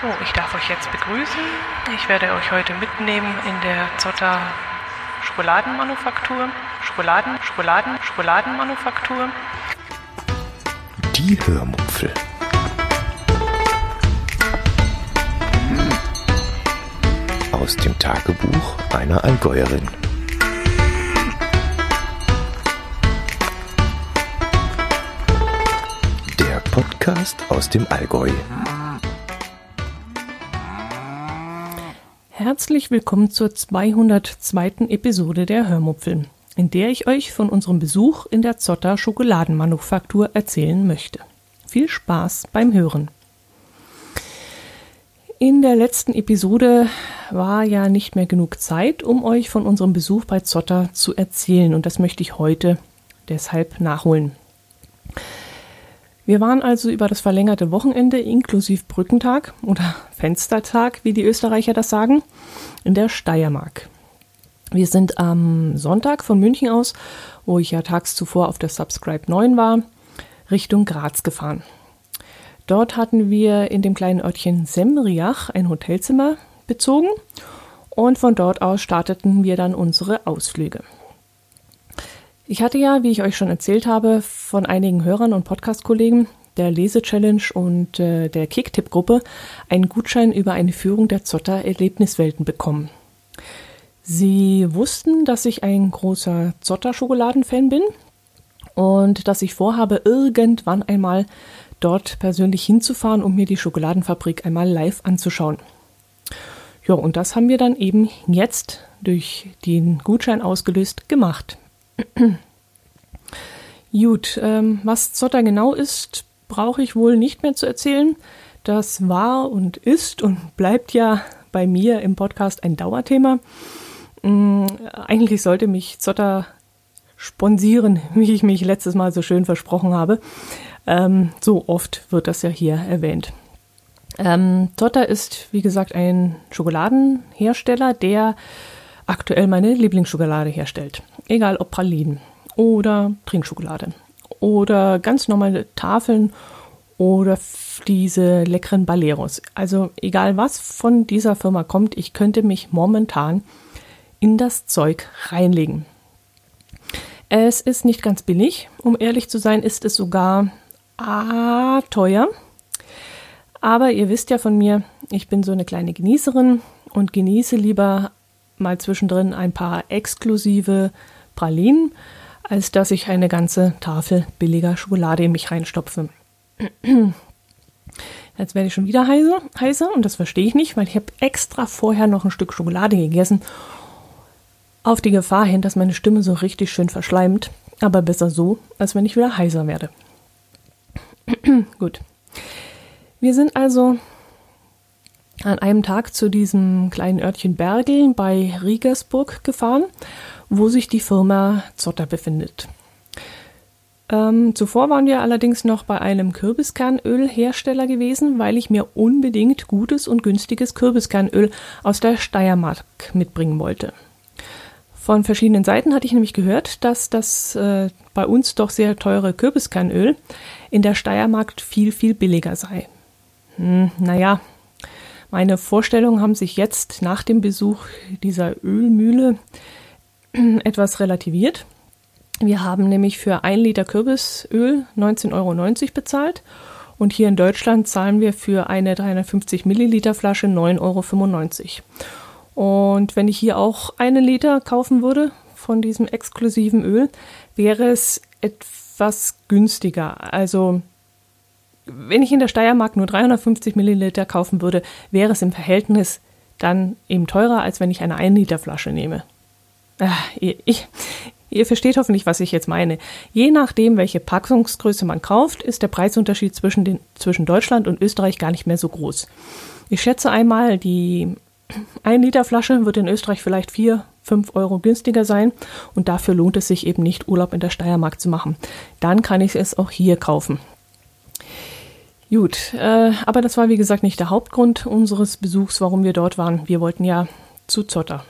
So, ich darf euch jetzt begrüßen. Ich werde euch heute mitnehmen in der Zotter Schokoladenmanufaktur. Schokoladen, Schokoladen, Schokoladenmanufaktur. Die Hörmupfel. Aus dem Tagebuch einer Allgäuerin. Der Podcast aus dem Allgäu. Herzlich willkommen zur 202. Episode der Hörmupfel, in der ich euch von unserem Besuch in der Zotter Schokoladenmanufaktur erzählen möchte. Viel Spaß beim Hören. In der letzten Episode war ja nicht mehr genug Zeit, um euch von unserem Besuch bei Zotter zu erzählen, und das möchte ich heute deshalb nachholen. Wir waren also über das verlängerte Wochenende inklusive Brückentag oder Fenstertag, wie die Österreicher das sagen, in der Steiermark. Wir sind am Sonntag von München aus, wo ich ja tags zuvor auf der Subscribe 9 war, Richtung Graz gefahren. Dort hatten wir in dem kleinen Örtchen Semriach ein Hotelzimmer bezogen und von dort aus starteten wir dann unsere Ausflüge. Ich hatte ja, wie ich euch schon erzählt habe, von einigen Hörern und Podcast-Kollegen der Lese-Challenge und äh, der Kicktipp-Gruppe einen Gutschein über eine Führung der Zotter Erlebniswelten bekommen. Sie wussten, dass ich ein großer Zotter-Schokoladen-Fan bin und dass ich vorhabe, irgendwann einmal dort persönlich hinzufahren, um mir die Schokoladenfabrik einmal live anzuschauen. Ja, und das haben wir dann eben jetzt durch den Gutschein ausgelöst gemacht. Gut, ähm, was Zotter genau ist, brauche ich wohl nicht mehr zu erzählen. Das war und ist und bleibt ja bei mir im Podcast ein Dauerthema. Ähm, eigentlich sollte mich Zotter sponsieren, wie ich mich letztes Mal so schön versprochen habe. Ähm, so oft wird das ja hier erwähnt. Ähm, Zotter ist, wie gesagt, ein Schokoladenhersteller, der aktuell meine Lieblingsschokolade herstellt. Egal ob Pralinen oder Trinkschokolade oder ganz normale Tafeln oder diese leckeren Baleros. Also egal was von dieser Firma kommt, ich könnte mich momentan in das Zeug reinlegen. Es ist nicht ganz billig, um ehrlich zu sein, ist es sogar ah, teuer. Aber ihr wisst ja von mir, ich bin so eine kleine Genießerin und genieße lieber mal zwischendrin ein paar exklusive Pralinen, als dass ich eine ganze Tafel billiger Schokolade in mich reinstopfe. Jetzt werde ich schon wieder heiser, heiser und das verstehe ich nicht, weil ich habe extra vorher noch ein Stück Schokolade gegessen, auf die Gefahr hin, dass meine Stimme so richtig schön verschleimt. Aber besser so, als wenn ich wieder heiser werde. Gut. Wir sind also an einem Tag zu diesem kleinen Örtchen Bergel bei Riegersburg gefahren, wo sich die Firma Zotter befindet. Ähm, zuvor waren wir allerdings noch bei einem Kürbiskernölhersteller gewesen, weil ich mir unbedingt gutes und günstiges Kürbiskernöl aus der Steiermark mitbringen wollte. Von verschiedenen Seiten hatte ich nämlich gehört, dass das äh, bei uns doch sehr teure Kürbiskernöl in der Steiermark viel, viel billiger sei. Hm, naja, meine Vorstellungen haben sich jetzt nach dem Besuch dieser Ölmühle etwas relativiert. Wir haben nämlich für ein Liter Kürbisöl 19,90 Euro bezahlt und hier in Deutschland zahlen wir für eine 350 Milliliter Flasche 9,95 Euro. Und wenn ich hier auch einen Liter kaufen würde von diesem exklusiven Öl, wäre es etwas günstiger. Also wenn ich in der Steiermark nur 350 Milliliter kaufen würde, wäre es im Verhältnis dann eben teurer, als wenn ich eine 1 Liter Flasche nehme. Ah, ihr, ich, ihr versteht hoffentlich, was ich jetzt meine. Je nachdem, welche Packungsgröße man kauft, ist der Preisunterschied zwischen, den, zwischen Deutschland und Österreich gar nicht mehr so groß. Ich schätze einmal, die 1 Liter Flasche wird in Österreich vielleicht 4, 5 Euro günstiger sein und dafür lohnt es sich eben nicht, Urlaub in der Steiermark zu machen. Dann kann ich es auch hier kaufen. Gut, äh, aber das war wie gesagt nicht der Hauptgrund unseres Besuchs, warum wir dort waren. Wir wollten ja zu Zotter.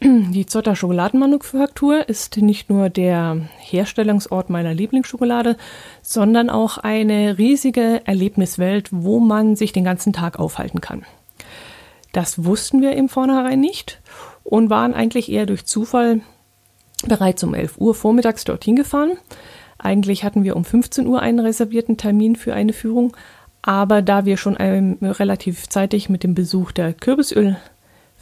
Die Zotter Schokoladenmanufaktur ist nicht nur der Herstellungsort meiner Lieblingsschokolade, sondern auch eine riesige Erlebniswelt, wo man sich den ganzen Tag aufhalten kann. Das wussten wir im Vornherein nicht und waren eigentlich eher durch Zufall bereits um 11 Uhr vormittags dorthin gefahren. Eigentlich hatten wir um 15 Uhr einen reservierten Termin für eine Führung, aber da wir schon ähm, relativ zeitig mit dem Besuch der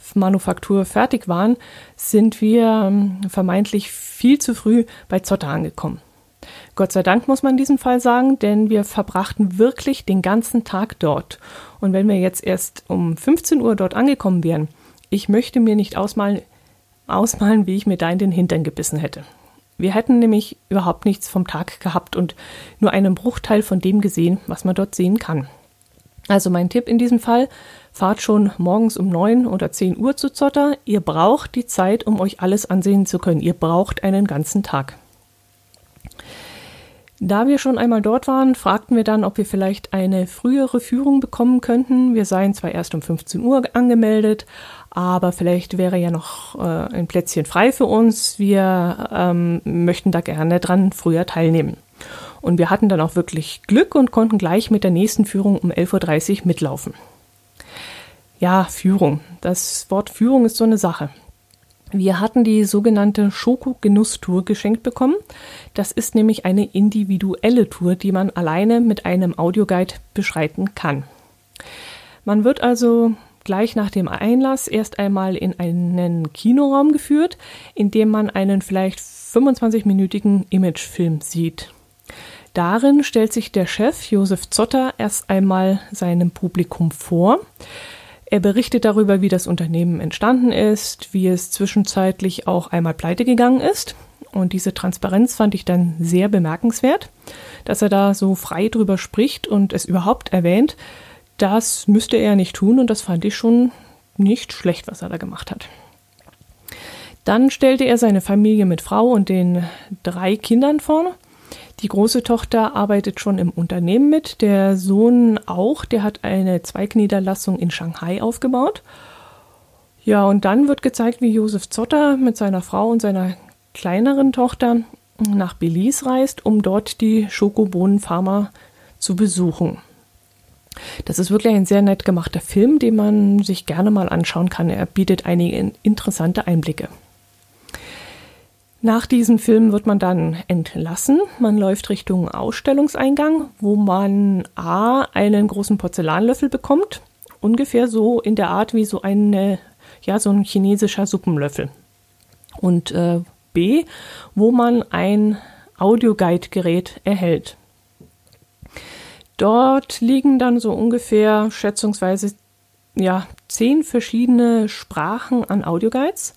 Kürbisölmanufaktur fertig waren, sind wir ähm, vermeintlich viel zu früh bei Zotter angekommen. Gott sei Dank muss man in diesem Fall sagen, denn wir verbrachten wirklich den ganzen Tag dort. Und wenn wir jetzt erst um 15 Uhr dort angekommen wären, ich möchte mir nicht ausmalen, ausmalen, wie ich mir da in den Hintern gebissen hätte. Wir hätten nämlich überhaupt nichts vom Tag gehabt und nur einen Bruchteil von dem gesehen, was man dort sehen kann. Also mein Tipp in diesem Fall, fahrt schon morgens um neun oder zehn Uhr zu Zotter. Ihr braucht die Zeit, um euch alles ansehen zu können. Ihr braucht einen ganzen Tag. Da wir schon einmal dort waren, fragten wir dann, ob wir vielleicht eine frühere Führung bekommen könnten. Wir seien zwar erst um 15 Uhr angemeldet, aber vielleicht wäre ja noch äh, ein Plätzchen frei für uns. Wir ähm, möchten da gerne dran früher teilnehmen. Und wir hatten dann auch wirklich Glück und konnten gleich mit der nächsten Führung um 11.30 Uhr mitlaufen. Ja, Führung. Das Wort Führung ist so eine Sache. Wir hatten die sogenannte Schoko-Genuss-Tour geschenkt bekommen. Das ist nämlich eine individuelle Tour, die man alleine mit einem Audioguide beschreiten kann. Man wird also gleich nach dem Einlass erst einmal in einen Kinoraum geführt, in dem man einen vielleicht 25-minütigen Imagefilm sieht. Darin stellt sich der Chef Josef Zotter erst einmal seinem Publikum vor. Er berichtet darüber, wie das Unternehmen entstanden ist, wie es zwischenzeitlich auch einmal pleite gegangen ist. Und diese Transparenz fand ich dann sehr bemerkenswert, dass er da so frei drüber spricht und es überhaupt erwähnt. Das müsste er nicht tun und das fand ich schon nicht schlecht, was er da gemacht hat. Dann stellte er seine Familie mit Frau und den drei Kindern vor. Die große Tochter arbeitet schon im Unternehmen mit, der Sohn auch, der hat eine Zweigniederlassung in Shanghai aufgebaut. Ja, und dann wird gezeigt, wie Josef Zotter mit seiner Frau und seiner kleineren Tochter nach Belize reist, um dort die Schokobohnenfarmer zu besuchen. Das ist wirklich ein sehr nett gemachter Film, den man sich gerne mal anschauen kann. Er bietet einige interessante Einblicke. Nach diesem Film wird man dann entlassen. Man läuft Richtung Ausstellungseingang, wo man A einen großen Porzellanlöffel bekommt, ungefähr so in der Art wie so eine ja so ein chinesischer Suppenlöffel. Und äh, B, wo man ein Audioguide-Gerät erhält. Dort liegen dann so ungefähr schätzungsweise ja zehn verschiedene Sprachen an Audioguides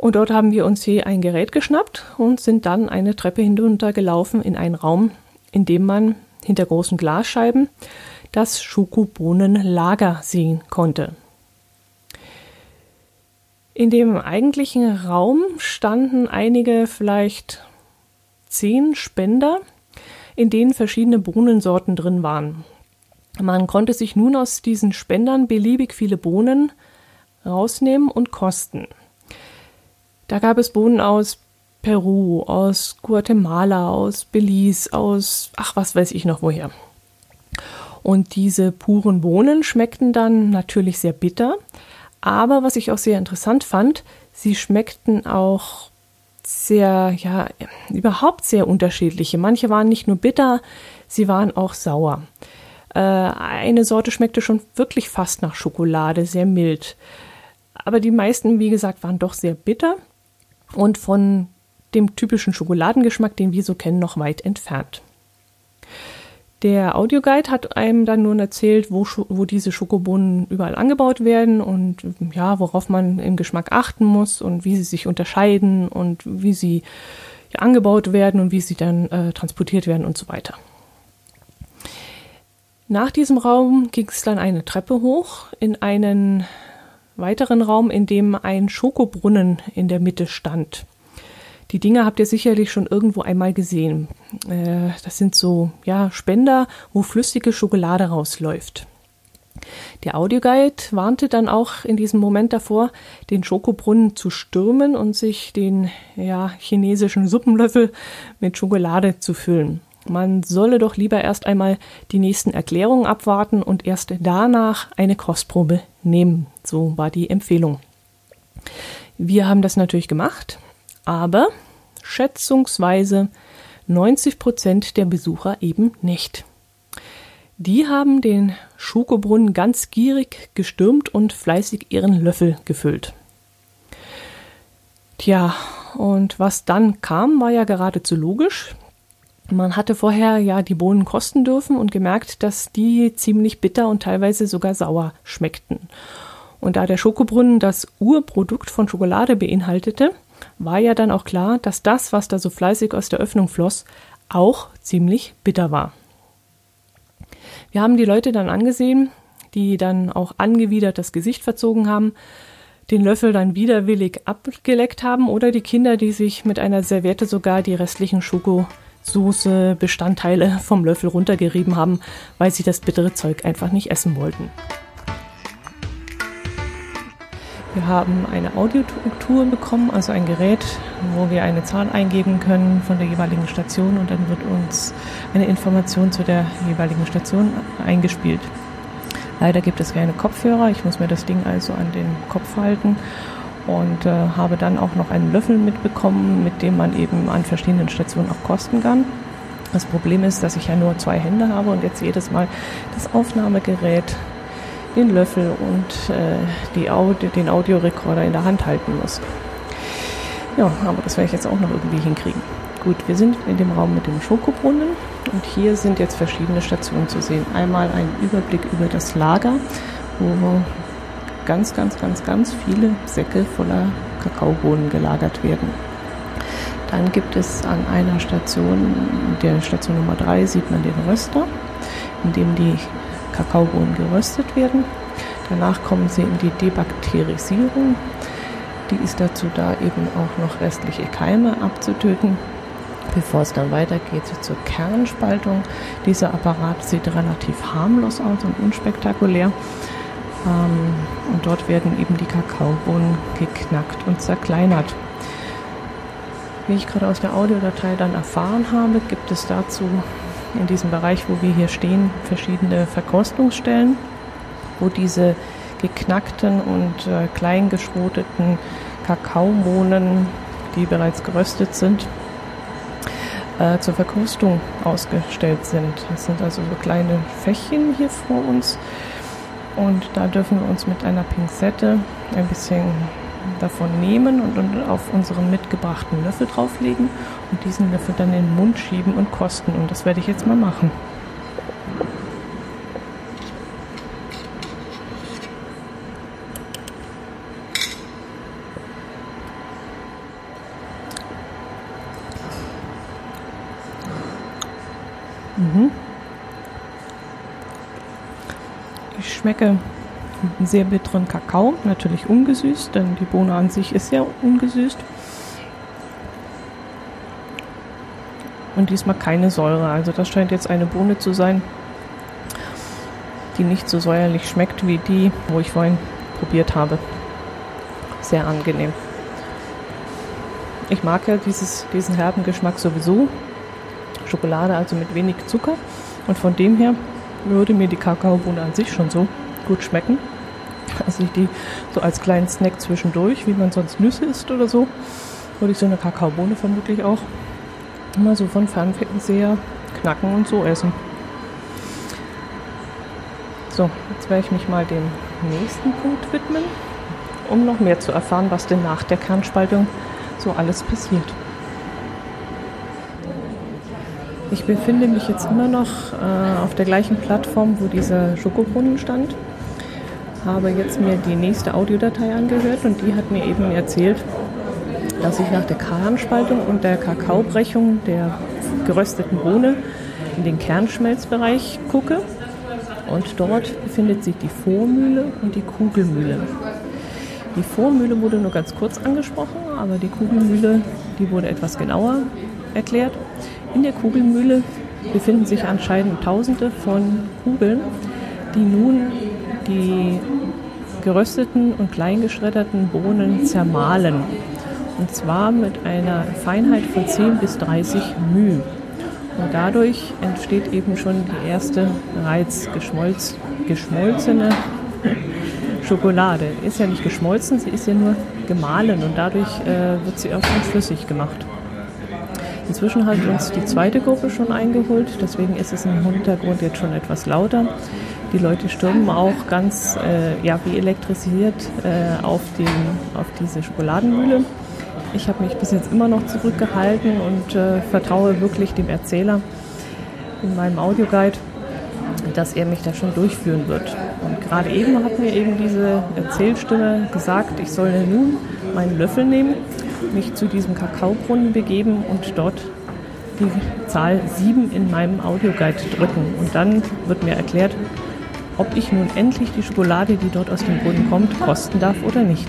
und dort haben wir uns hier ein Gerät geschnappt und sind dann eine Treppe hinuntergelaufen in einen Raum, in dem man hinter großen Glasscheiben das Schokobohnenlager sehen konnte. In dem eigentlichen Raum standen einige, vielleicht zehn Spender, in denen verschiedene Bohnensorten drin waren. Man konnte sich nun aus diesen Spendern beliebig viele Bohnen rausnehmen und kosten. Da gab es Bohnen aus Peru, aus Guatemala, aus Belize, aus, ach, was weiß ich noch woher. Und diese puren Bohnen schmeckten dann natürlich sehr bitter, aber was ich auch sehr interessant fand, sie schmeckten auch sehr, ja, überhaupt sehr unterschiedliche. Manche waren nicht nur bitter, sie waren auch sauer. Äh, eine Sorte schmeckte schon wirklich fast nach Schokolade, sehr mild. Aber die meisten, wie gesagt, waren doch sehr bitter und von dem typischen Schokoladengeschmack, den wir so kennen, noch weit entfernt. Der Audioguide hat einem dann nun erzählt, wo, wo diese Schokobohnen überall angebaut werden und ja, worauf man im Geschmack achten muss und wie sie sich unterscheiden und wie sie ja, angebaut werden und wie sie dann äh, transportiert werden und so weiter. Nach diesem Raum ging es dann eine Treppe hoch in einen weiteren Raum, in dem ein Schokobrunnen in der Mitte stand. Die Dinger habt ihr sicherlich schon irgendwo einmal gesehen. Äh, das sind so ja, Spender, wo flüssige Schokolade rausläuft. Der Audioguide warnte dann auch in diesem Moment davor, den Schokobrunnen zu stürmen und sich den ja, chinesischen Suppenlöffel mit Schokolade zu füllen. Man solle doch lieber erst einmal die nächsten Erklärungen abwarten und erst danach eine Kostprobe nehmen. So war die Empfehlung. Wir haben das natürlich gemacht, aber schätzungsweise 90 Prozent der Besucher eben nicht. Die haben den Schokobrunnen ganz gierig gestürmt und fleißig ihren Löffel gefüllt. Tja, und was dann kam, war ja geradezu logisch. Man hatte vorher ja die Bohnen kosten dürfen und gemerkt, dass die ziemlich bitter und teilweise sogar sauer schmeckten. Und da der Schokobrunnen das Urprodukt von Schokolade beinhaltete, war ja dann auch klar, dass das, was da so fleißig aus der Öffnung floss, auch ziemlich bitter war. Wir haben die Leute dann angesehen, die dann auch angewidert das Gesicht verzogen haben, den Löffel dann widerwillig abgeleckt haben oder die Kinder, die sich mit einer Serviette sogar die restlichen Schokosoße Bestandteile vom Löffel runtergerieben haben, weil sie das bittere Zeug einfach nicht essen wollten. Wir haben eine Audiotour bekommen, also ein Gerät, wo wir eine Zahl eingeben können von der jeweiligen Station und dann wird uns eine Information zu der jeweiligen Station eingespielt. Leider gibt es keine Kopfhörer, ich muss mir das Ding also an den Kopf halten und äh, habe dann auch noch einen Löffel mitbekommen, mit dem man eben an verschiedenen Stationen auch kosten kann. Das Problem ist, dass ich ja nur zwei Hände habe und jetzt jedes Mal das Aufnahmegerät den Löffel und äh, die Audio, den Audiorekorder in der Hand halten muss. Ja, aber das werde ich jetzt auch noch irgendwie hinkriegen. Gut, wir sind in dem Raum mit dem Schokobrunnen und hier sind jetzt verschiedene Stationen zu sehen. Einmal ein Überblick über das Lager, wo ganz, ganz, ganz, ganz viele Säcke voller Kakaobohnen gelagert werden. Dann gibt es an einer Station, der Station Nummer 3, sieht man den Röster, in dem die Kakaobohnen geröstet werden. Danach kommen sie in die Debakterisierung. Die ist dazu da, eben auch noch restliche Keime abzutöten. Bevor es dann weitergeht zur Kernspaltung. Dieser Apparat sieht relativ harmlos aus und unspektakulär. Ähm, und dort werden eben die Kakaobohnen geknackt und zerkleinert. Wie ich gerade aus der Audiodatei dann erfahren habe, gibt es dazu in diesem Bereich, wo wir hier stehen, verschiedene Verkostungsstellen, wo diese geknackten und äh, kleingeschroteten Kakaomohnen, die bereits geröstet sind, äh, zur Verkostung ausgestellt sind. Das sind also so kleine Fächchen hier vor uns. Und da dürfen wir uns mit einer Pinzette ein bisschen davon nehmen und, auf unseren mitgebrachten Löffel drauflegen und diesen Löffel dann in den Mund schieben und kosten. Und das werde ich jetzt mal machen. Schmecke einen sehr bitteren Kakao, natürlich ungesüßt, denn die Bohne an sich ist ja ungesüßt. Und diesmal keine Säure. Also das scheint jetzt eine Bohne zu sein, die nicht so säuerlich schmeckt wie die, wo ich vorhin probiert habe. Sehr angenehm. Ich mag ja dieses, diesen herben Geschmack sowieso. Schokolade also mit wenig Zucker. Und von dem her würde mir die Kakaobohne an sich schon so gut schmecken. Also ich die so als kleinen Snack zwischendurch, wie man sonst Nüsse isst oder so, würde ich so eine Kakaobohne vermutlich auch immer so von Fernseher knacken und so essen. So, jetzt werde ich mich mal dem nächsten Punkt widmen, um noch mehr zu erfahren, was denn nach der Kernspaltung so alles passiert. Ich befinde mich jetzt immer noch äh, auf der gleichen Plattform, wo dieser Schokobrunnen stand habe jetzt mir die nächste Audiodatei angehört und die hat mir eben erzählt, dass ich nach der Kernspaltung und der Kakaobrechung der gerösteten Bohne in den Kernschmelzbereich gucke. Und dort befindet sich die Vormühle und die Kugelmühle. Die Vormühle wurde nur ganz kurz angesprochen, aber die Kugelmühle, die wurde etwas genauer erklärt. In der Kugelmühle befinden sich anscheinend Tausende von Kugeln, die nun die gerösteten und kleingeschredderten Bohnen zermahlen. Und zwar mit einer Feinheit von 10 bis 30 μ. Und dadurch entsteht eben schon die erste bereits geschmolzene Schokolade. Ist ja nicht geschmolzen, sie ist ja nur gemahlen und dadurch äh, wird sie auch schon flüssig gemacht. Inzwischen hat uns die zweite Gruppe schon eingeholt, deswegen ist es im Hintergrund jetzt schon etwas lauter. Die Leute stürmen auch ganz äh, ja, wie elektrisiert äh, auf, den, auf diese Schokoladenmühle. Ich habe mich bis jetzt immer noch zurückgehalten und äh, vertraue wirklich dem Erzähler in meinem Audioguide, dass er mich da schon durchführen wird. Und gerade eben hat mir eben diese Erzählstimme gesagt, ich soll nun meinen Löffel nehmen, mich zu diesem Kakaobrunnen begeben und dort die Zahl 7 in meinem Audioguide drücken. Und dann wird mir erklärt, ob ich nun endlich die Schokolade, die dort aus dem Brunnen kommt, kosten darf oder nicht.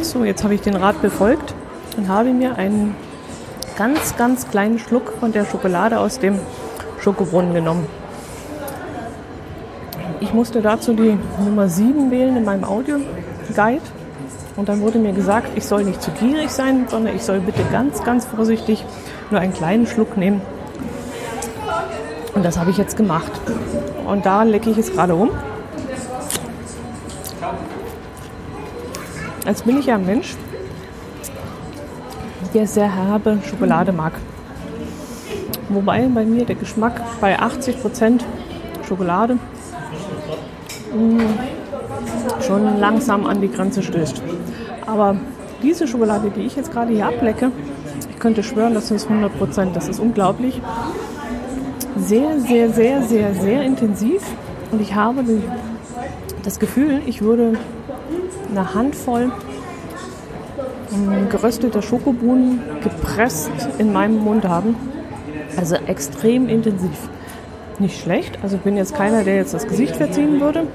So, jetzt habe ich den Rat befolgt und habe mir einen ganz, ganz kleinen Schluck von der Schokolade aus dem Schokobrunnen genommen. Musste dazu die Nummer 7 wählen in meinem Audio-Guide. Und dann wurde mir gesagt, ich soll nicht zu gierig sein, sondern ich soll bitte ganz, ganz vorsichtig nur einen kleinen Schluck nehmen. Und das habe ich jetzt gemacht. Und da lecke ich es gerade rum. Als bin ich ja ein Mensch, der sehr herbe Schokolade mag. Wobei bei mir der Geschmack bei 80% Schokolade mh, mm, schon langsam an die Grenze stößt. Aber diese Schokolade, die ich jetzt gerade hier ablecke, ich könnte schwören, das ist 100 Prozent. Das ist unglaublich. Sehr, sehr, sehr, sehr, sehr intensiv. Und ich habe das Gefühl, ich würde eine Handvoll ähm, gerösteter Schokobohnen gepresst in meinem Mund haben. Also extrem intensiv. Nicht schlecht. Also bin jetzt keiner, der jetzt das Gesicht verziehen würde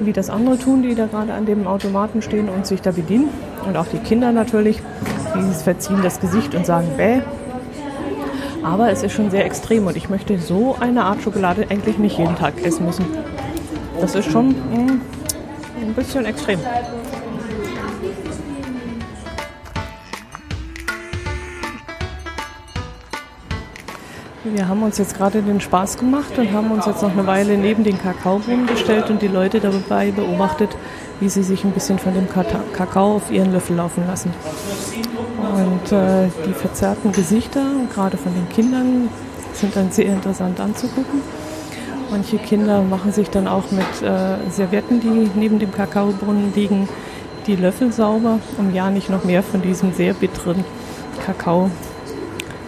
wie das andere tun, die da gerade an dem Automaten stehen und sich da bedienen. Und auch die Kinder natürlich, die verziehen das Gesicht und sagen bäh. Aber es ist schon sehr extrem und ich möchte so eine Art Schokolade eigentlich nicht jeden Tag essen müssen. Das ist schon mh, mm, ein bisschen extrem. Wir haben uns jetzt gerade den Spaß gemacht und haben uns jetzt noch eine Weile neben den Kakaobohnen gestellt und die Leute dabei beobachtet, wie sie sich ein bisschen von dem Kakao auf ihren Löffel laufen lassen. Und äh, die verzerrten Gesichter, gerade von den Kindern, sind dann sehr interessant anzugucken. Manche Kinder machen sich dann auch mit äh, Servietten, die neben dem Kakaobrunnen liegen, die Löffel sauber, um ja nicht noch mehr von diesem sehr bitteren Kakao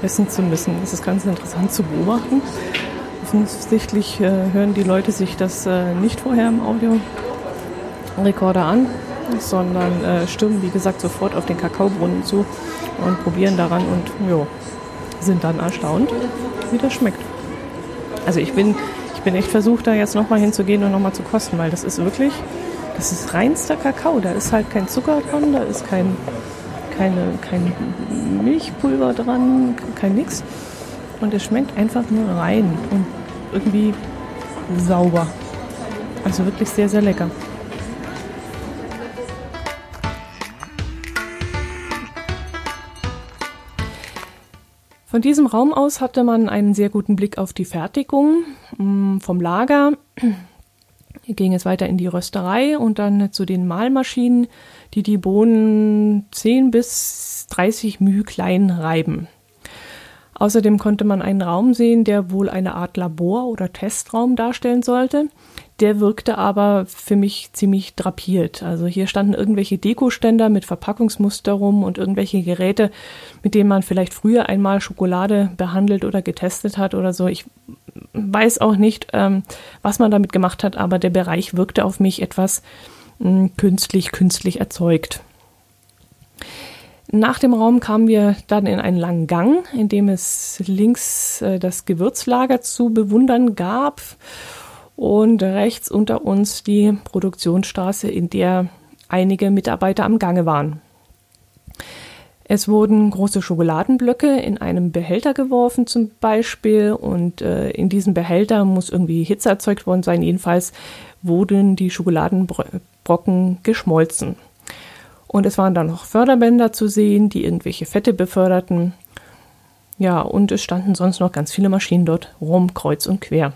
essen zu müssen. Das ist ganz interessant zu beobachten. Offensichtlich äh, hören die Leute sich das äh, nicht vorher im Audiorekorder an, sondern äh, stürmen, wie gesagt, sofort auf den Kakaobrunnen zu und probieren daran und jo, sind dann erstaunt, wie das schmeckt. Also ich bin, ich bin echt versucht, da jetzt nochmal hinzugehen und nochmal zu kosten, weil das ist wirklich, das ist reinster Kakao. Da ist halt kein Zucker dran, da ist kein keine, kein Milchpulver dran, kein nix. Und es schmeckt einfach nur rein und irgendwie sauber. Also wirklich sehr, sehr lecker. Von diesem Raum aus hatte man einen sehr guten Blick auf die Fertigung mm, vom Lager. Hier ging es weiter in die Rösterei und dann zu den Mahlmaschinen, die die Bohnen 10 bis 30 μ klein reiben. Außerdem konnte man einen Raum sehen, der wohl eine Art Labor oder Testraum darstellen sollte. Der wirkte aber für mich ziemlich drapiert. Also hier standen irgendwelche Dekoständer mit Verpackungsmuster rum und irgendwelche Geräte, mit denen man vielleicht früher einmal Schokolade behandelt oder getestet hat oder so. Ich weiß auch nicht, ähm, was man damit gemacht hat, aber der Bereich wirkte auf mich etwas künstlich, künstlich erzeugt. Nach dem Raum kamen wir dann in einen langen Gang, in dem es links äh, das Gewürzlager zu bewundern gab und rechts unter uns die Produktionsstraße, in der einige Mitarbeiter am Gange waren. Es wurden große Schokoladenblöcke in einem Behälter geworfen zum Beispiel und äh, in diesem Behälter muss irgendwie Hitze erzeugt worden sein. Jedenfalls wurden die Schokoladenbrocken geschmolzen. Und es waren dann noch Förderbänder zu sehen, die irgendwelche Fette beförderten. Ja, und es standen sonst noch ganz viele Maschinen dort rum, kreuz und quer.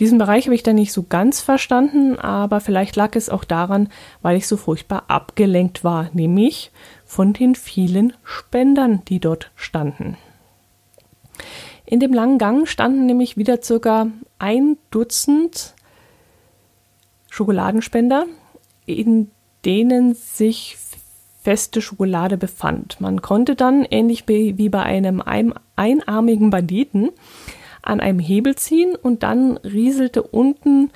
Diesen Bereich habe ich dann nicht so ganz verstanden, aber vielleicht lag es auch daran, weil ich so furchtbar abgelenkt war, nämlich von den vielen Spendern, die dort standen. In dem langen Gang standen nämlich wieder circa ein Dutzend Schokoladenspender, in denen sich feste Schokolade befand. Man konnte dann, ähnlich wie bei einem einarmigen Banditen, an einem Hebel ziehen und dann rieselte unten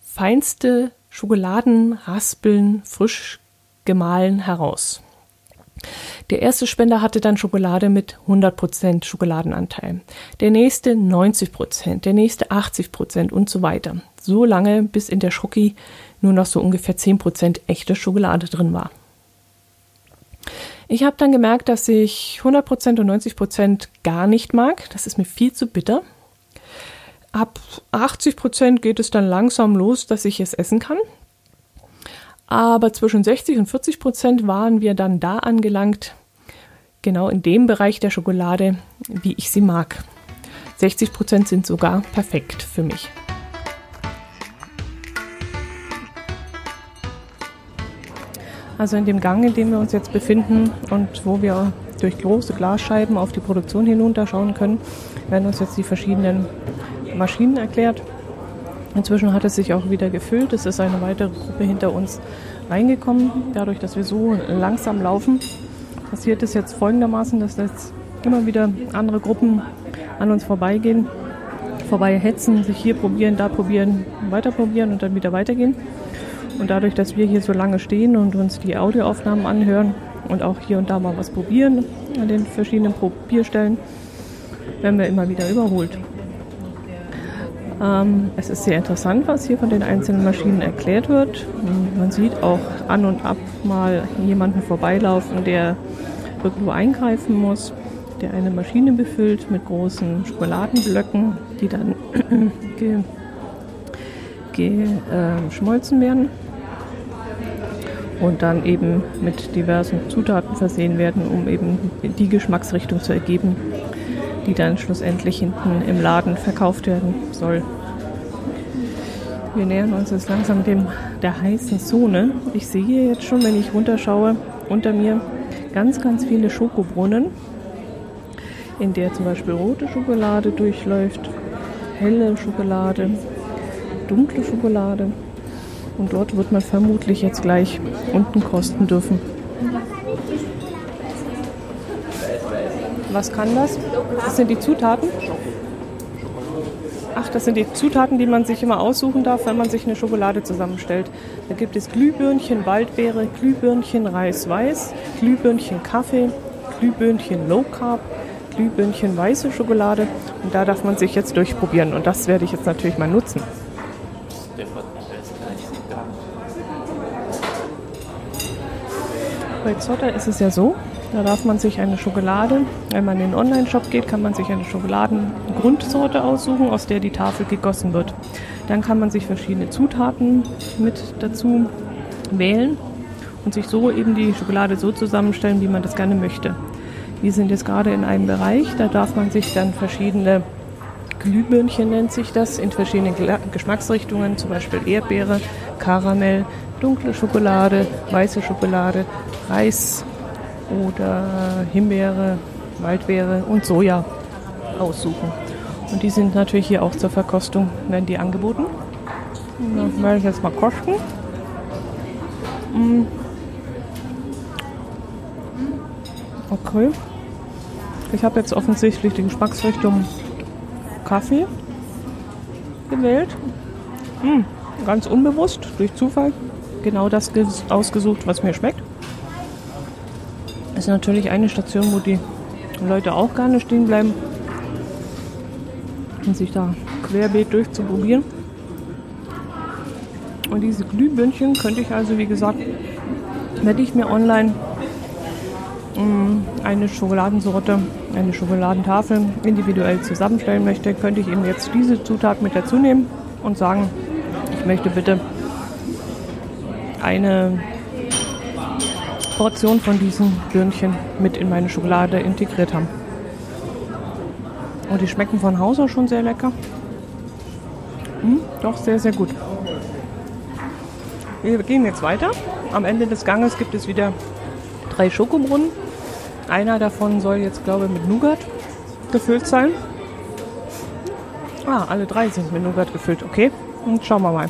feinste Schokoladenraspeln frisch gemahlen heraus. Der erste Spender hatte dann Schokolade mit 100% Schokoladenanteil. Der nächste 90%, der nächste 80% und so weiter. So lange, bis in der Schoki nur noch so ungefähr 10% echte Schokolade drin war. Ich habe dann gemerkt, dass ich 100% und 90% gar nicht mag. Das ist mir viel zu bitter. Ab 80% geht es dann langsam los, dass ich es essen kann. Aber zwischen 60 und 40 Prozent waren wir dann da angelangt, genau in dem Bereich der Schokolade, wie ich sie mag. 60 Prozent sind sogar perfekt für mich. Also in dem Gang, in dem wir uns jetzt befinden und wo wir durch große Glasscheiben auf die Produktion hinunterschauen können, werden uns jetzt die verschiedenen Maschinen erklärt. Inzwischen hat es sich auch wieder gefüllt. Es ist eine weitere Gruppe hinter uns reingekommen. Dadurch, dass wir so langsam laufen, passiert es jetzt folgendermaßen, dass jetzt immer wieder andere Gruppen an uns vorbeigehen, vorbei hetzen, sich hier probieren, da probieren, weiter probieren und dann wieder weitergehen. Und dadurch, dass wir hier so lange stehen und uns die Audioaufnahmen anhören und auch hier und da mal was probieren an den verschiedenen Probierstellen, werden wir immer wieder überholt. Ähm, es ist sehr interessant, was hier von den einzelnen Maschinen erklärt wird. Man sieht auch an und ab mal jemanden vorbeilaufen, der irgendwo eingreifen muss, der eine Maschine befüllt mit großen Schokoladenblöcken, die dann geschmolzen äh, werden und dann eben mit diversen Zutaten versehen werden, um eben die Geschmacksrichtung zu ergeben, die dann schlussendlich hinten im Laden verkauft werden soll. Wir nähern uns jetzt langsam dem der heißen Zone. Ich sehe jetzt schon, wenn ich runterschaue, unter mir ganz, ganz viele Schokobrunnen, in der zum Beispiel rote Schokolade durchläuft, helle Schokolade, dunkle Schokolade. Und dort wird man vermutlich jetzt gleich unten kosten dürfen. Was kann das? Das sind die Zutaten. Ach, das sind die Zutaten, die man sich immer aussuchen darf, wenn man sich eine Schokolade zusammenstellt. Da gibt es Glühbirnchen Waldbeere, Glühbirnchen Reis-Weiß, Glühbirnchen Kaffee, Glühbirnchen Low Carb, Glühbirnchen weiße Schokolade. Und da darf man sich jetzt durchprobieren. Und das werde ich jetzt natürlich mal nutzen. Bei Zotter ist es ja so, da darf man sich eine Schokolade, wenn man in den Online-Shop geht, kann man sich eine Schokoladengrundsorte aussuchen, aus der die Tafel gegossen wird. Dann kann man sich verschiedene Zutaten mit dazu wählen und sich so eben die Schokolade so zusammenstellen, wie man das gerne möchte. Wir sind jetzt gerade in einem Bereich, da darf man sich dann verschiedene Glühbirnchen nennt sich das, in verschiedenen Geschmacksrichtungen, zum Beispiel Erdbeere, Karamell, dunkle Schokolade, weiße Schokolade, Reis, oder Himbeere, Waldbeere und Soja aussuchen. Und die sind natürlich hier auch zur Verkostung, werden die angeboten. Da werde ich jetzt mal kosten. Mm. Okay. Ich habe jetzt offensichtlich die Geschmacksrichtung Kaffee gewählt. Mm. Ganz unbewusst, durch Zufall. Genau das ausgesucht, was mir schmeckt ist natürlich eine Station, wo die Leute auch gerne stehen bleiben und sich da querbeet durchzuprobieren. Und diese Glühbirnchen könnte ich also, wie gesagt, werde ich mir online eine Schokoladensorte, eine Schokoladentafel individuell zusammenstellen möchte, könnte ich eben jetzt diese Zutat mit dazu nehmen und sagen, ich möchte bitte eine Portion von diesen Birnchen mit in meine Schokolade integriert haben. Und die schmecken von Haus aus schon sehr lecker. Hm, doch sehr, sehr gut. Wir gehen jetzt weiter. Am Ende des Ganges gibt es wieder drei Schokobrunnen. Einer davon soll jetzt, glaube ich, mit Nougat gefüllt sein. Ah, alle drei sind mit Nougat gefüllt. Okay, und schauen wir mal.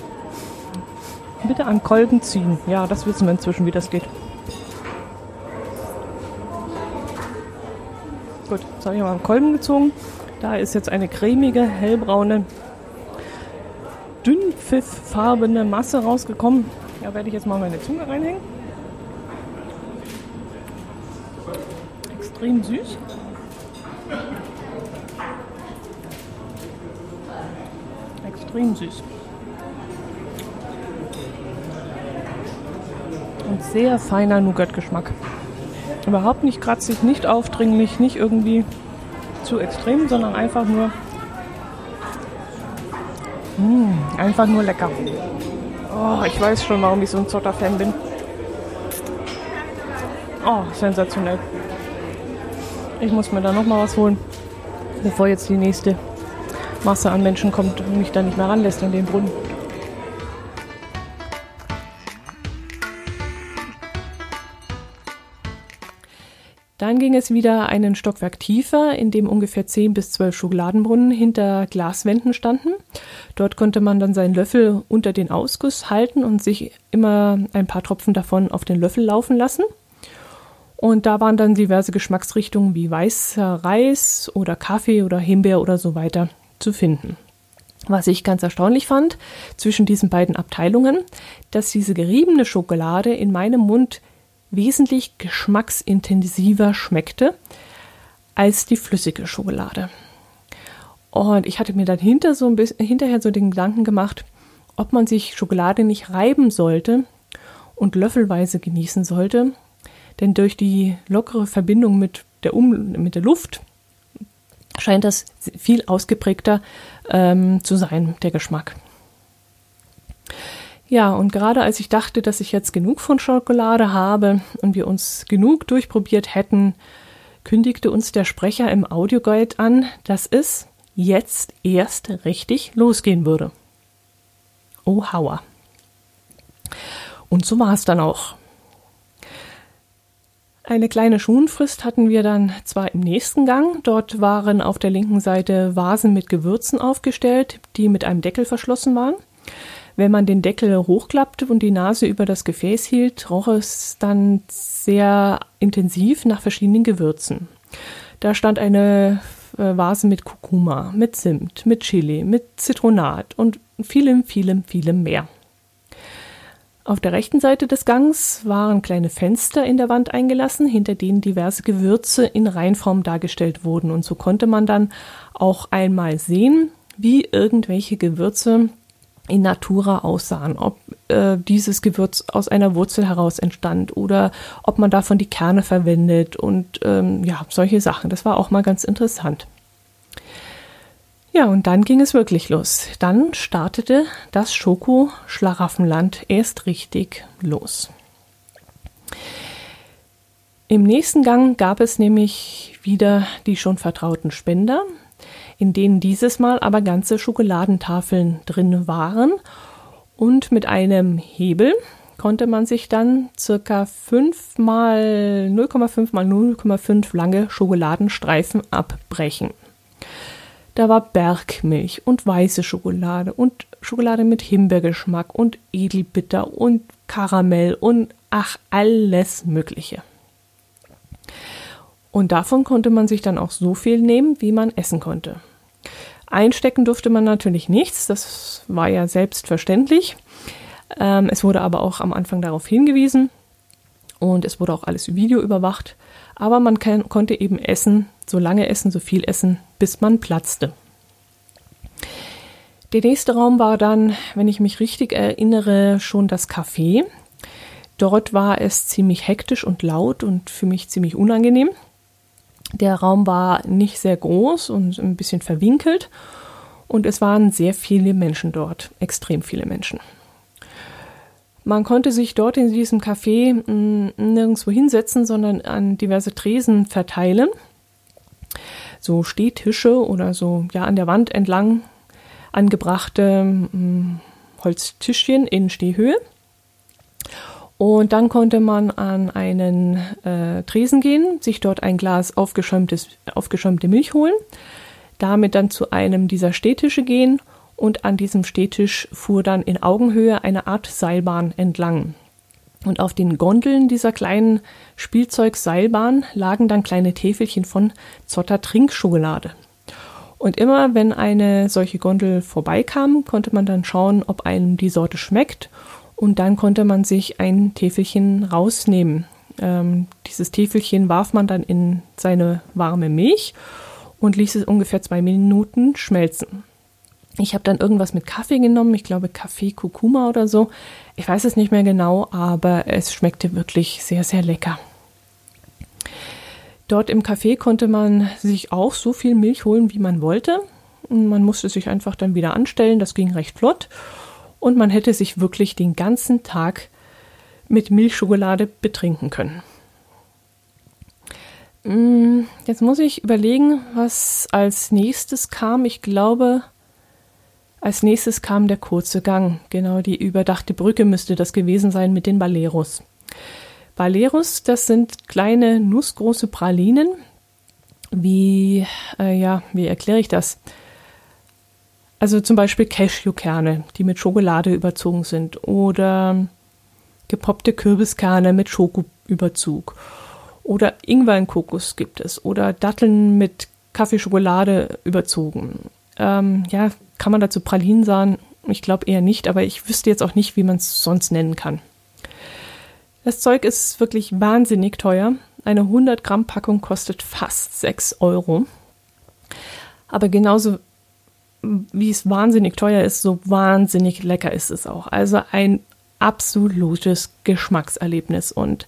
Bitte an Kolben ziehen. Ja, das wissen wir inzwischen, wie das geht. Gut, jetzt habe ich mal einen Kolben gezogen. Da ist jetzt eine cremige, hellbraune, dünnpfifffarbene Masse rausgekommen. Da werde ich jetzt mal meine Zunge reinhängen. Extrem süß. Extrem süß. Und sehr feiner Nougat-Geschmack. Überhaupt nicht kratzig, nicht aufdringlich, nicht irgendwie zu extrem, sondern einfach nur mh, mm, einfach nur lecker. Oh, ich weiß schon, warum ich so ein Zotter-Fan bin. Oh, sensationell. Ich muss mir da noch mal was holen, bevor jetzt die nächste Masse an Menschen kommt und mich da nicht mehr ranlässt an den Brunnen. Dann ging es wieder einen Stockwerk tiefer, in dem ungefähr 10 bis 12 Schokoladenbrunnen hinter Glaswänden standen. Dort konnte man dann seinen Löffel unter den Ausguss halten und sich immer ein paar Tropfen davon auf den Löffel laufen lassen. Und da waren dann diverse Geschmacksrichtungen wie weißer Reis oder Kaffee oder Himbeer oder so weiter zu finden. Was ich ganz erstaunlich fand zwischen diesen beiden Abteilungen, dass diese geriebene Schokolade in meinem Mund wesentlich geschmacksintensiver schmeckte als die flüssige Schokolade. Und ich hatte mir dann hinter so ein bisschen, hinterher so den Gedanken gemacht, ob man sich Schokolade nicht reiben sollte und löffelweise genießen sollte, denn durch die lockere Verbindung mit der, um mit der Luft scheint das viel ausgeprägter ähm, zu sein, der Geschmack. Ja, und gerade als ich dachte, dass ich jetzt genug von Schokolade habe und wir uns genug durchprobiert hätten, kündigte uns der Sprecher im Audioguide an, dass es jetzt erst richtig losgehen würde. Oh, Hauer. Und so war es dann auch. Eine kleine Schonfrist hatten wir dann zwar im nächsten Gang. Dort waren auf der linken Seite Vasen mit Gewürzen aufgestellt, die mit einem Deckel verschlossen waren. Wenn man den Deckel hochklappte und die Nase über das Gefäß hielt, roch es dann sehr intensiv nach verschiedenen Gewürzen. Da stand eine äh, Vase mit Kurkuma, mit Zimt, mit Chili, mit Zitronat und vielem, vielem, vielem mehr. Auf der rechten Seite des Gangs waren kleine Fenster in der Wand eingelassen, hinter denen diverse Gewürze in Reinform dargestellt wurden. Und so konnte man dann auch einmal sehen, wie irgendwelche Gewürze in Natura aussahen, ob äh, dieses Gewürz aus einer Wurzel heraus entstand oder ob man davon die Kerne verwendet und ähm, ja, solche Sachen. Das war auch mal ganz interessant. Ja, und dann ging es wirklich los. Dann startete das Schoko-Schlaraffenland erst richtig los. Im nächsten Gang gab es nämlich wieder die schon vertrauten Spender, in denen dieses Mal aber ganze Schokoladentafeln drin waren. Und mit einem Hebel konnte man sich dann circa 5 mal 0,5 mal 0,5 lange Schokoladenstreifen abbrechen. Da war Bergmilch und weiße Schokolade und Schokolade mit Himbeergeschmack und Edelbitter und Karamell und ach, alles Mögliche. Und davon konnte man sich dann auch so viel nehmen, wie man essen konnte. Einstecken durfte man natürlich nichts, das war ja selbstverständlich. Ähm, es wurde aber auch am Anfang darauf hingewiesen und es wurde auch alles Video überwacht. Aber man kann, konnte eben essen, so lange essen, so viel essen, bis man platzte. Der nächste Raum war dann, wenn ich mich richtig erinnere, schon das Café. Dort war es ziemlich hektisch und laut und für mich ziemlich unangenehm. Der Raum war nicht sehr groß und ein bisschen verwinkelt und es waren sehr viele Menschen dort, extrem viele Menschen. Man konnte sich dort in diesem Café mm, nirgendwo hinsetzen, sondern an diverse Tresen verteilen. So Stehtische oder so ja an der Wand entlang angebrachte mm, Holztischchen in Stehhöhe. Und dann konnte man an einen äh, Tresen gehen, sich dort ein Glas aufgeschäumtes, aufgeschäumte Milch holen, damit dann zu einem dieser Stehtische gehen und an diesem Stehtisch fuhr dann in Augenhöhe eine Art Seilbahn entlang. Und auf den Gondeln dieser kleinen Spielzeugseilbahn lagen dann kleine Täfelchen von Zotter Trinkschokolade. Und immer wenn eine solche Gondel vorbeikam, konnte man dann schauen, ob einem die Sorte schmeckt. Und dann konnte man sich ein Täfelchen rausnehmen. Ähm, dieses Täfelchen warf man dann in seine warme Milch und ließ es ungefähr zwei Minuten schmelzen. Ich habe dann irgendwas mit Kaffee genommen, ich glaube Kaffee Kurkuma oder so. Ich weiß es nicht mehr genau, aber es schmeckte wirklich sehr, sehr lecker. Dort im Café konnte man sich auch so viel Milch holen, wie man wollte. Man musste sich einfach dann wieder anstellen, das ging recht flott. Und man hätte sich wirklich den ganzen Tag mit Milchschokolade betrinken können. Mm, jetzt muss ich überlegen, was als nächstes kam. Ich glaube, als nächstes kam der kurze Gang. Genau, die überdachte Brücke müsste das gewesen sein mit den Baleros. Baleros, das sind kleine nussgroße Pralinen. Wie, äh, ja, wie erkläre ich das? Also zum Beispiel Cashewkerne, die mit Schokolade überzogen sind. Oder gepoppte Kürbiskerne mit Schokoüberzug. Oder Ingwer in Kokos gibt es. Oder Datteln mit Kaffeeschokolade überzogen. Ähm, ja, kann man dazu Pralinen sagen? Ich glaube eher nicht, aber ich wüsste jetzt auch nicht, wie man es sonst nennen kann. Das Zeug ist wirklich wahnsinnig teuer. Eine 100 Gramm Packung kostet fast 6 Euro. Aber genauso wie es wahnsinnig teuer ist, so wahnsinnig lecker ist es auch. Also ein absolutes Geschmackserlebnis. Und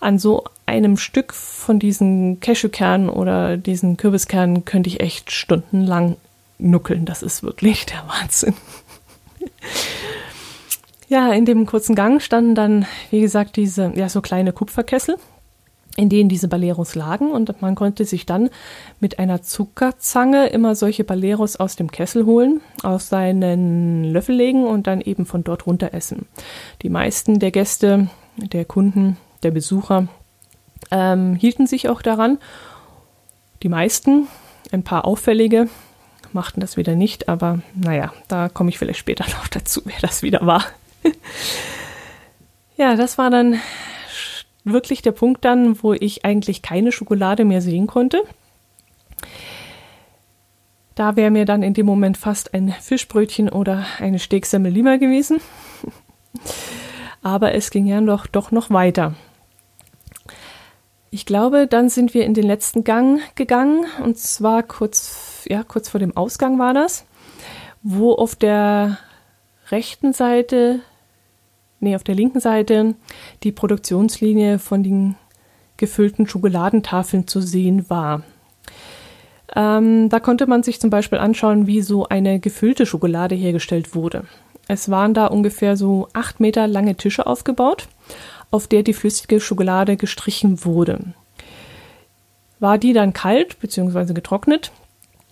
an so einem Stück von diesen Cashewkernen oder diesen Kürbiskernen könnte ich echt stundenlang nuckeln. Das ist wirklich der Wahnsinn. ja, in dem kurzen Gang standen dann, wie gesagt, diese, ja, so kleine Kupferkessel, in denen diese Baleros lagen und man konnte sich dann mit einer Zuckerzange immer solche Baleros aus dem Kessel holen, auf seinen Löffel legen und dann eben von dort runter essen. Die meisten der Gäste, der Kunden, der Besucher ähm, hielten sich auch daran. Die meisten, ein paar auffällige, machten das wieder nicht, aber naja, da komme ich vielleicht später noch dazu, wer das wieder war. ja, das war dann wirklich der Punkt dann, wo ich eigentlich keine Schokolade mehr sehen konnte. Da wäre mir dann in dem Moment fast ein Fischbrötchen oder eine Steaksemmel lieber gewesen. Aber es ging ja doch, doch noch weiter. Ich glaube, dann sind wir in den letzten Gang gegangen und zwar kurz, ja, kurz vor dem Ausgang war das, wo auf der rechten Seite, nee, auf der linken Seite die Produktionslinie von den gefüllten Schokoladentafeln zu sehen war. Ähm, da konnte man sich zum Beispiel anschauen, wie so eine gefüllte Schokolade hergestellt wurde. Es waren da ungefähr so acht Meter lange Tische aufgebaut auf der die flüssige Schokolade gestrichen wurde. War die dann kalt bzw. getrocknet,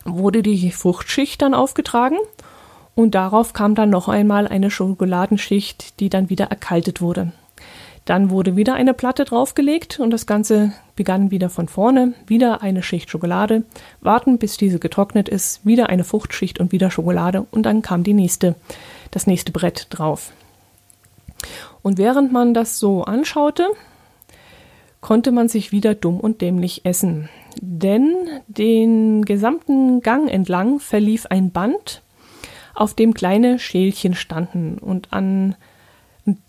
wurde die Fruchtschicht dann aufgetragen und darauf kam dann noch einmal eine Schokoladenschicht, die dann wieder erkaltet wurde. Dann wurde wieder eine Platte draufgelegt und das Ganze begann wieder von vorne, wieder eine Schicht Schokolade, warten bis diese getrocknet ist, wieder eine Fruchtschicht und wieder Schokolade und dann kam die nächste, das nächste Brett drauf. Und während man das so anschaute, konnte man sich wieder dumm und dämlich essen. Denn den gesamten Gang entlang verlief ein Band, auf dem kleine Schälchen standen und an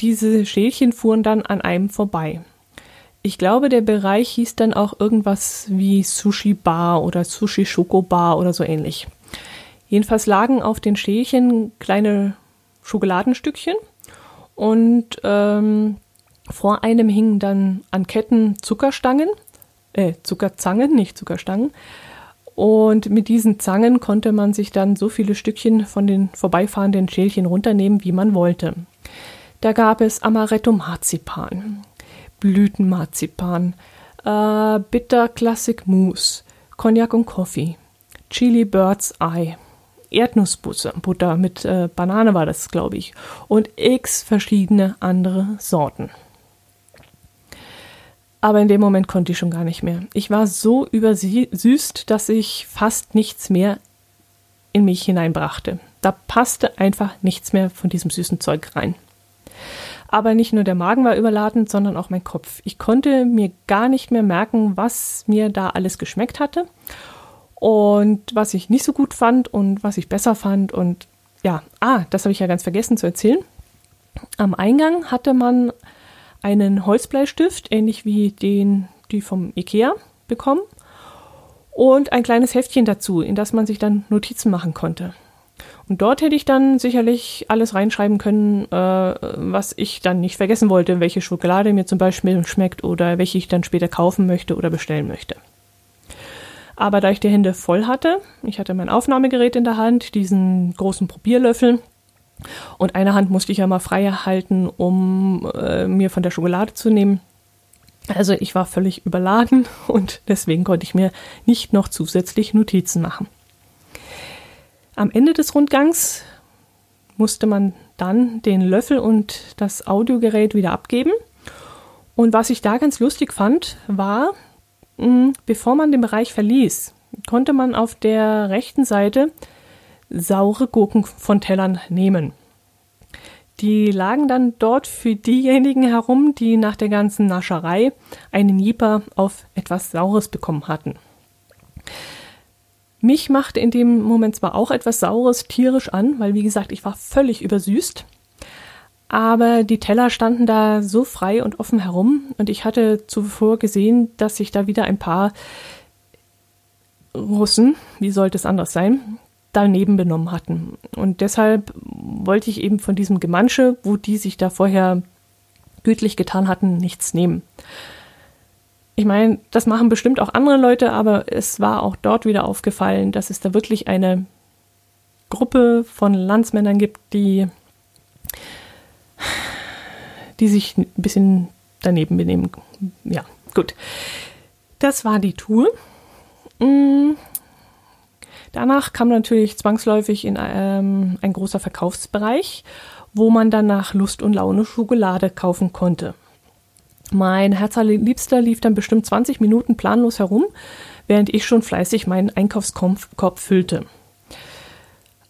diese Schälchen fuhren dann an einem vorbei. Ich glaube, der Bereich hieß dann auch irgendwas wie Sushi Bar oder Sushi Schoko Bar oder so ähnlich. Jedenfalls lagen auf den Schälchen kleine Schokoladenstückchen und ähm, Vor einem hingen dann an Ketten Zuckerstangen, äh, Zuckerzangen, nicht Zuckerstangen. Und mit diesen Zangen konnte man sich dann so viele Stückchen von den vorbeifahrenden Schälchen runternehmen, wie man wollte. Da gab es Amaretto Marzipan, Blütenmarzipan, äh, Bitter Classic Mousse, Cognac und Coffee, Chili Bird's Eye, Erdnussbutter Butter mit äh, Banane war das, glaube ich, und x verschiedene andere Sorten. Aber in dem Moment konnte ich schon gar nicht mehr. Ich war so übersüßt, dass ich fast nichts mehr in mich hineinbrachte. Da passte einfach nichts mehr von diesem süßen Zeug rein. Aber nicht nur der Magen war überladen, sondern auch mein Kopf. Ich konnte mir gar nicht mehr merken, was mir da alles geschmeckt hatte und was ich nicht so gut fand und was ich besser fand. Und ja, ah, das habe ich ja ganz vergessen zu erzählen. Am Eingang hatte man einen Holzbleistift, ähnlich wie den, die vom Ikea bekommen, und ein kleines Heftchen dazu, in das man sich dann Notizen machen konnte. Und dort hätte ich dann sicherlich alles reinschreiben können, äh, was ich dann nicht vergessen wollte, welche Schokolade mir zum Beispiel schmeckt oder welche ich dann später kaufen möchte oder bestellen möchte. Aber da ich die Hände voll hatte, ich hatte mein Aufnahmegerät in der Hand, diesen großen Probierlöffel, und eine Hand musste ich ja mal frei halten, um äh, mir von der Schokolade zu nehmen. Also ich war völlig überladen und deswegen konnte ich mir nicht noch zusätzlich Notizen machen. Am Ende des Rundgangs musste man dann den Löffel und das Audiogerät wieder abgeben. Und was ich da ganz lustig fand, war, bevor man den Bereich verließ, konnte man auf der rechten Seite saure Gurken von Tellern nehmen. Die lagen dann dort für diejenigen herum, die nach der ganzen Nascherei einen Jeeper auf etwas Saures bekommen hatten. Mich machte in dem Moment zwar auch etwas Saures tierisch an, weil wie gesagt, ich war völlig übersüßt. Aber die Teller standen da so frei und offen herum und ich hatte zuvor gesehen, dass sich da wieder ein paar Russen, wie sollte es anders sein, daneben benommen hatten. Und deshalb wollte ich eben von diesem Gemansche, wo die sich da vorher gütlich getan hatten, nichts nehmen. Ich meine, das machen bestimmt auch andere Leute, aber es war auch dort wieder aufgefallen, dass es da wirklich eine Gruppe von Landsmännern gibt, die, die sich ein bisschen daneben benehmen. Ja, gut. Das war die Tour. Danach kam natürlich zwangsläufig in ähm, ein großer Verkaufsbereich, wo man dann nach Lust und Laune Schokolade kaufen konnte. Mein Herzallerliebster lief dann bestimmt 20 Minuten planlos herum, während ich schon fleißig meinen Einkaufskorb füllte.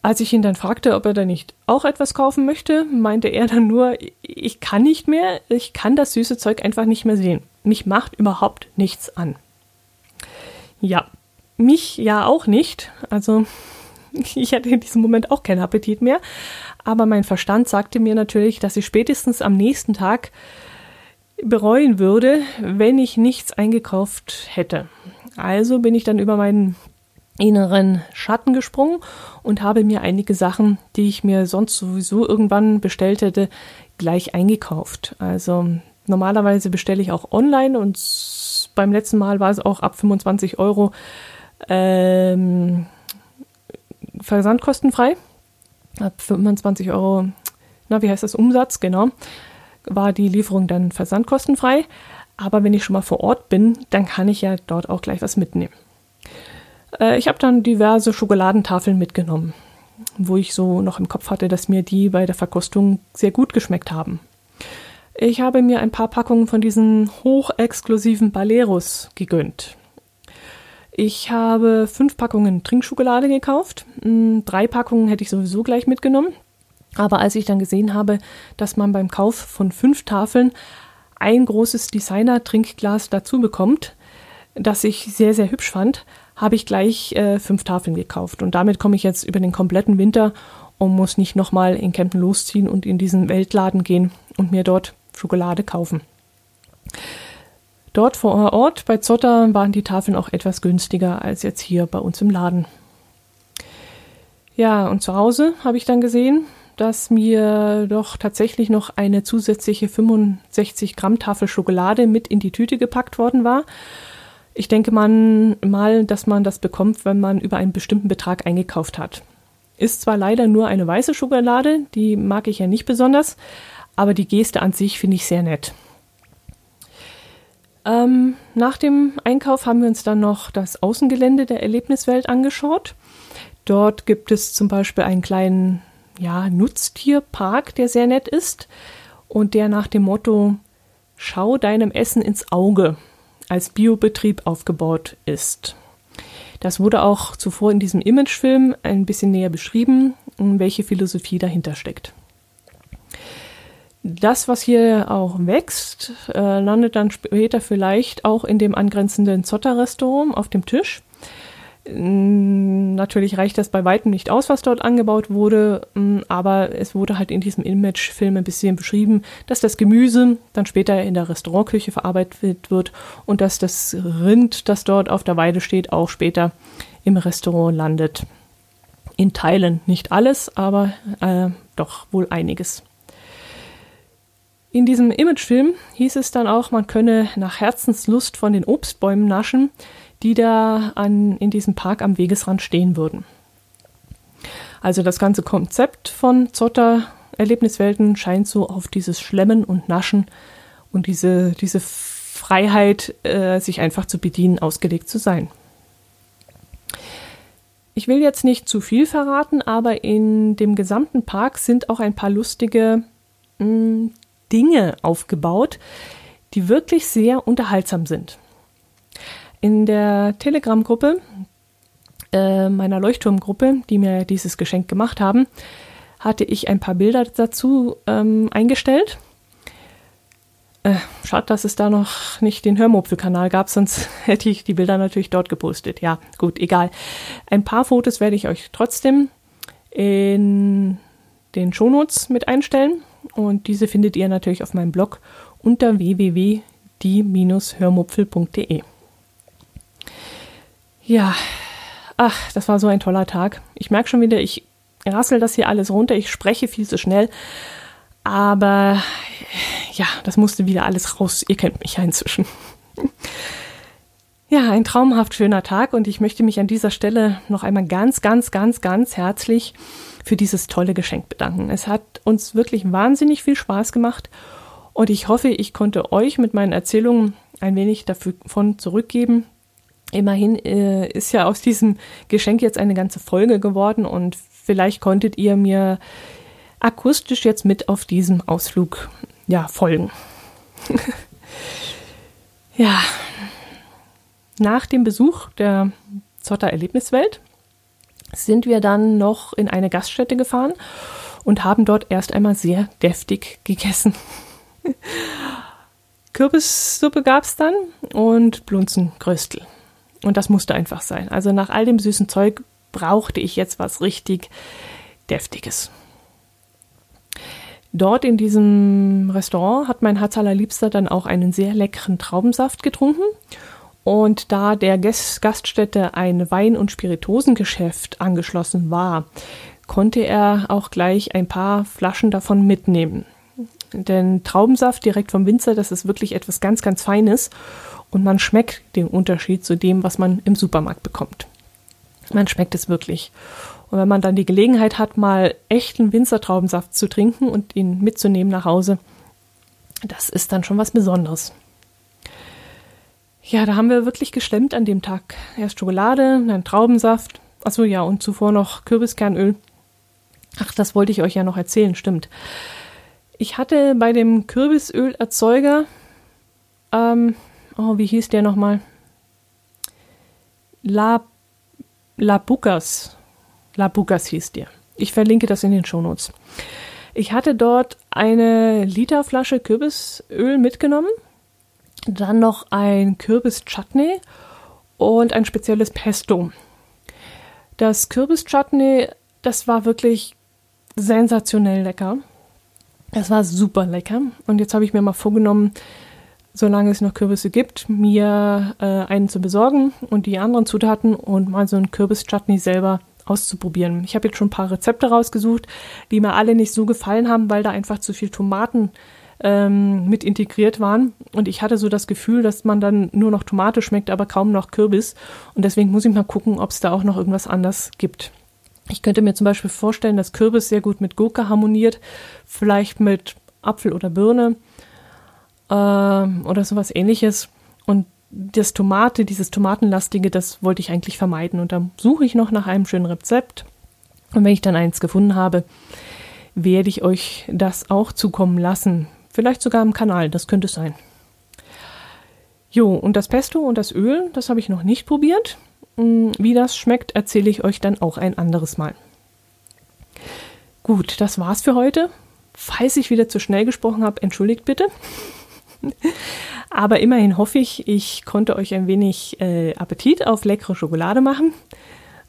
Als ich ihn dann fragte, ob er da nicht auch etwas kaufen möchte, meinte er dann nur, ich kann nicht mehr, ich kann das süße Zeug einfach nicht mehr sehen. Mich macht überhaupt nichts an. Ja, mich ja auch nicht. Also ich hatte in diesem Moment auch keinen Appetit mehr. Aber mein Verstand sagte mir natürlich, dass ich spätestens am nächsten Tag bereuen würde, wenn ich nichts eingekauft hätte. Also bin ich dann über meinen inneren Schatten gesprungen und habe mir einige Sachen, die ich mir sonst sowieso irgendwann bestellt hätte, gleich eingekauft. Also normalerweise bestelle ich auch online und beim letzten Mal war es auch ab 25 Euro ähm, versandkostenfrei. Ab 25 Euro, na, wie heißt das, Umsatz, genau, war die Lieferung dann versandkostenfrei. Aber wenn ich schon mal vor Ort bin, dann kann ich ja dort auch gleich was mitnehmen. Äh, ich habe dann diverse Schokoladentafeln mitgenommen, wo ich so noch im Kopf hatte, dass mir die bei der Verkostung sehr gut geschmeckt haben. Ich habe mir ein paar Packungen von diesen hochexklusiven Baleros gegönnt. Ich habe fünf Packungen Trinkschokolade gekauft. Hm, drei Packungen hätte ich sowieso gleich mitgenommen. Aber als ich dann gesehen habe, dass man beim Kauf von fünf Tafeln ein großes Designer-Trinkglas dazu bekommt, das ich sehr, sehr hübsch fand, habe ich gleich äh, fünf Tafeln gekauft. Und damit komme ich jetzt über den kompletten Winter und muss nicht nochmal in Campen losziehen und in diesen Weltladen gehen und mir dort Schokolade kaufen. Dort vor Ort bei Zotter waren die Tafeln auch etwas günstiger als jetzt hier bei uns im Laden. Ja, und zu Hause habe ich dann gesehen, dass mir doch tatsächlich noch eine zusätzliche 65 Gramm Tafel Schokolade mit in die Tüte gepackt worden war. Ich denke man mal, dass man das bekommt, wenn man über einen bestimmten Betrag eingekauft hat. Ist zwar leider nur eine weiße Schokolade, die mag ich ja nicht besonders, aber die Geste an sich finde ich sehr nett. Ähm, nach dem Einkauf haben wir uns dann noch das Außengelände der Erlebniswelt angeschaut. Dort gibt es zum Beispiel einen kleinen ja, Nutztierpark, der sehr nett ist und der nach dem Motto Schau deinem Essen ins Auge als Biobetrieb aufgebaut ist. Das wurde auch zuvor in diesem Imagefilm ein bisschen näher beschrieben, welche Philosophie dahinter steckt. Das, was hier auch wächst, äh, landet dann später vielleicht auch in dem angrenzenden Zotter-Restaurant auf dem Tisch. Natürlich reicht das bei weitem nicht aus, was dort angebaut wurde, aber es wurde halt in diesem Imagefilm ein bisschen beschrieben, dass das Gemüse dann später in der Restaurantküche verarbeitet wird und dass das Rind, das dort auf der Weide steht, auch später im Restaurant landet. In Teilen nicht alles, aber äh, doch wohl einiges. In diesem Imagefilm hieß es dann auch, man könne nach Herzenslust von den Obstbäumen naschen, die da an, in diesem Park am Wegesrand stehen würden. Also das ganze Konzept von Zotter Erlebniswelten scheint so auf dieses Schlemmen und Naschen und diese, diese Freiheit, äh, sich einfach zu bedienen, ausgelegt zu sein. Ich will jetzt nicht zu viel verraten, aber in dem gesamten Park sind auch ein paar lustige mh, hm, Dinge aufgebaut, die wirklich sehr unterhaltsam sind. In der Telegram-Gruppe äh, meiner Leuchtturmgruppe, die mir dieses Geschenk gemacht haben, hatte ich ein paar Bilder dazu ähm, eingestellt. Äh, schade, dass es da noch nicht den Hörmupfel-Kanal gab, sonst hätte ich die Bilder natürlich dort gepostet. Ja, gut, egal. Ein paar Fotos werde ich euch trotzdem in den Shownotes mit einstellen und diese findet ihr natürlich auf meinem Blog unter www.die-hörmupfel.de. Ja, ach, das war so ein toller Tag. Ich merke schon wieder, ich rassel das hier alles runter, ich spreche viel zu schnell. Aber ja, das musste wieder alles raus. Ihr kennt mich ja inzwischen. Ja, ein traumhaft schöner Tag und ich möchte mich an dieser Stelle noch einmal ganz, ganz, ganz, ganz herzlich für dieses tolle Geschenk bedanken. Es hat uns wirklich wahnsinnig viel Spaß gemacht und ich hoffe, ich konnte euch mit meinen Erzählungen ein wenig davon zurückgeben, Immerhin äh, ist ja aus diesem Geschenk jetzt eine ganze Folge geworden und vielleicht konntet ihr mir akustisch jetzt mit auf diesem Ausflug ja folgen. ja, nach dem Besuch der Zotter Erlebniswelt sind wir dann noch in eine Gaststätte gefahren und haben dort erst einmal sehr deftig gegessen. Kürbissuppe gab es dann und Blunzenkröstel. Und das musste einfach sein. Also nach all dem süßen Zeug brauchte ich jetzt was richtig Deftiges. Dort in diesem Restaurant hat mein Herz allerliebster dann auch einen sehr leckeren Traubensaft getrunken. Und da der Gaststätte ein Wein- und Spirituosengeschäft angeschlossen war, konnte er auch gleich ein paar Flaschen davon mitnehmen. Denn Traubensaft direkt vom Winzer, das ist wirklich etwas ganz, ganz Feines und man schmeckt den Unterschied zu dem, was man im Supermarkt bekommt. Man schmeckt es wirklich. Und wenn man dann die Gelegenheit hat, mal echten Winzertraubensaft zu trinken und ihn mitzunehmen nach Hause, das ist dann schon was Besonderes. Ja, da haben wir wirklich geschlemmt an dem Tag. Erst Schokolade, dann Traubensaft. Achso, ja, und zuvor noch Kürbiskernöl. Ach, das wollte ich euch ja noch erzählen, stimmt. Ich hatte bei dem Kürbisölerzeuger ähm, oh, wie hieß der nochmal? La, La Bucas. La Bucas hieß der. Ich verlinke das in den Shownotes. Ich hatte dort eine Literflasche Kürbisöl mitgenommen, dann noch ein Kürbis-Chutney und ein spezielles Pesto. Das Kürbis-Chutney, das war wirklich sensationell lecker. Es war super lecker. Und jetzt habe ich mir mal vorgenommen, solange es noch Kürbisse gibt, mir äh, einen zu besorgen und die anderen Zutaten und mal so ein Kürbis-Chutney selber auszuprobieren. Ich habe jetzt schon ein paar Rezepte rausgesucht, die mir alle nicht so gefallen haben, weil da einfach zu viel Tomaten ähm, mit integriert waren. Und ich hatte so das Gefühl, dass man dann nur noch Tomate schmeckt, aber kaum noch Kürbis. Und deswegen muss ich mal gucken, ob es da auch noch irgendwas anders gibt. Ich könnte mir zum Beispiel vorstellen, dass Kürbis sehr gut mit Gurke harmoniert, vielleicht mit Apfel oder Birne äh, oder sowas ähnliches. Und das Tomate, dieses Tomatenlastige, das wollte ich eigentlich vermeiden. Und da suche ich noch nach einem schönen Rezept. Und wenn ich dann eins gefunden habe, werde ich euch das auch zukommen lassen. Vielleicht sogar im Kanal, das könnte es sein. Jo, und das Pesto und das Öl, das habe ich noch nicht probiert. Hm, wie das schmeckt, erzähle ich euch dann auch ein anderes Mal. Gut, das war's für heute. Falls ich wieder zu schnell gesprochen habe, entschuldigt bitte. Aber immerhin hoffe ich, ich konnte euch ein wenig äh, Appetit auf leckere Schokolade machen.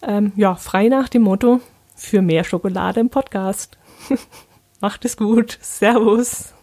Ähm, ja, frei nach dem Motto, für mehr Schokolade im Podcast. Macht es gut. Servus.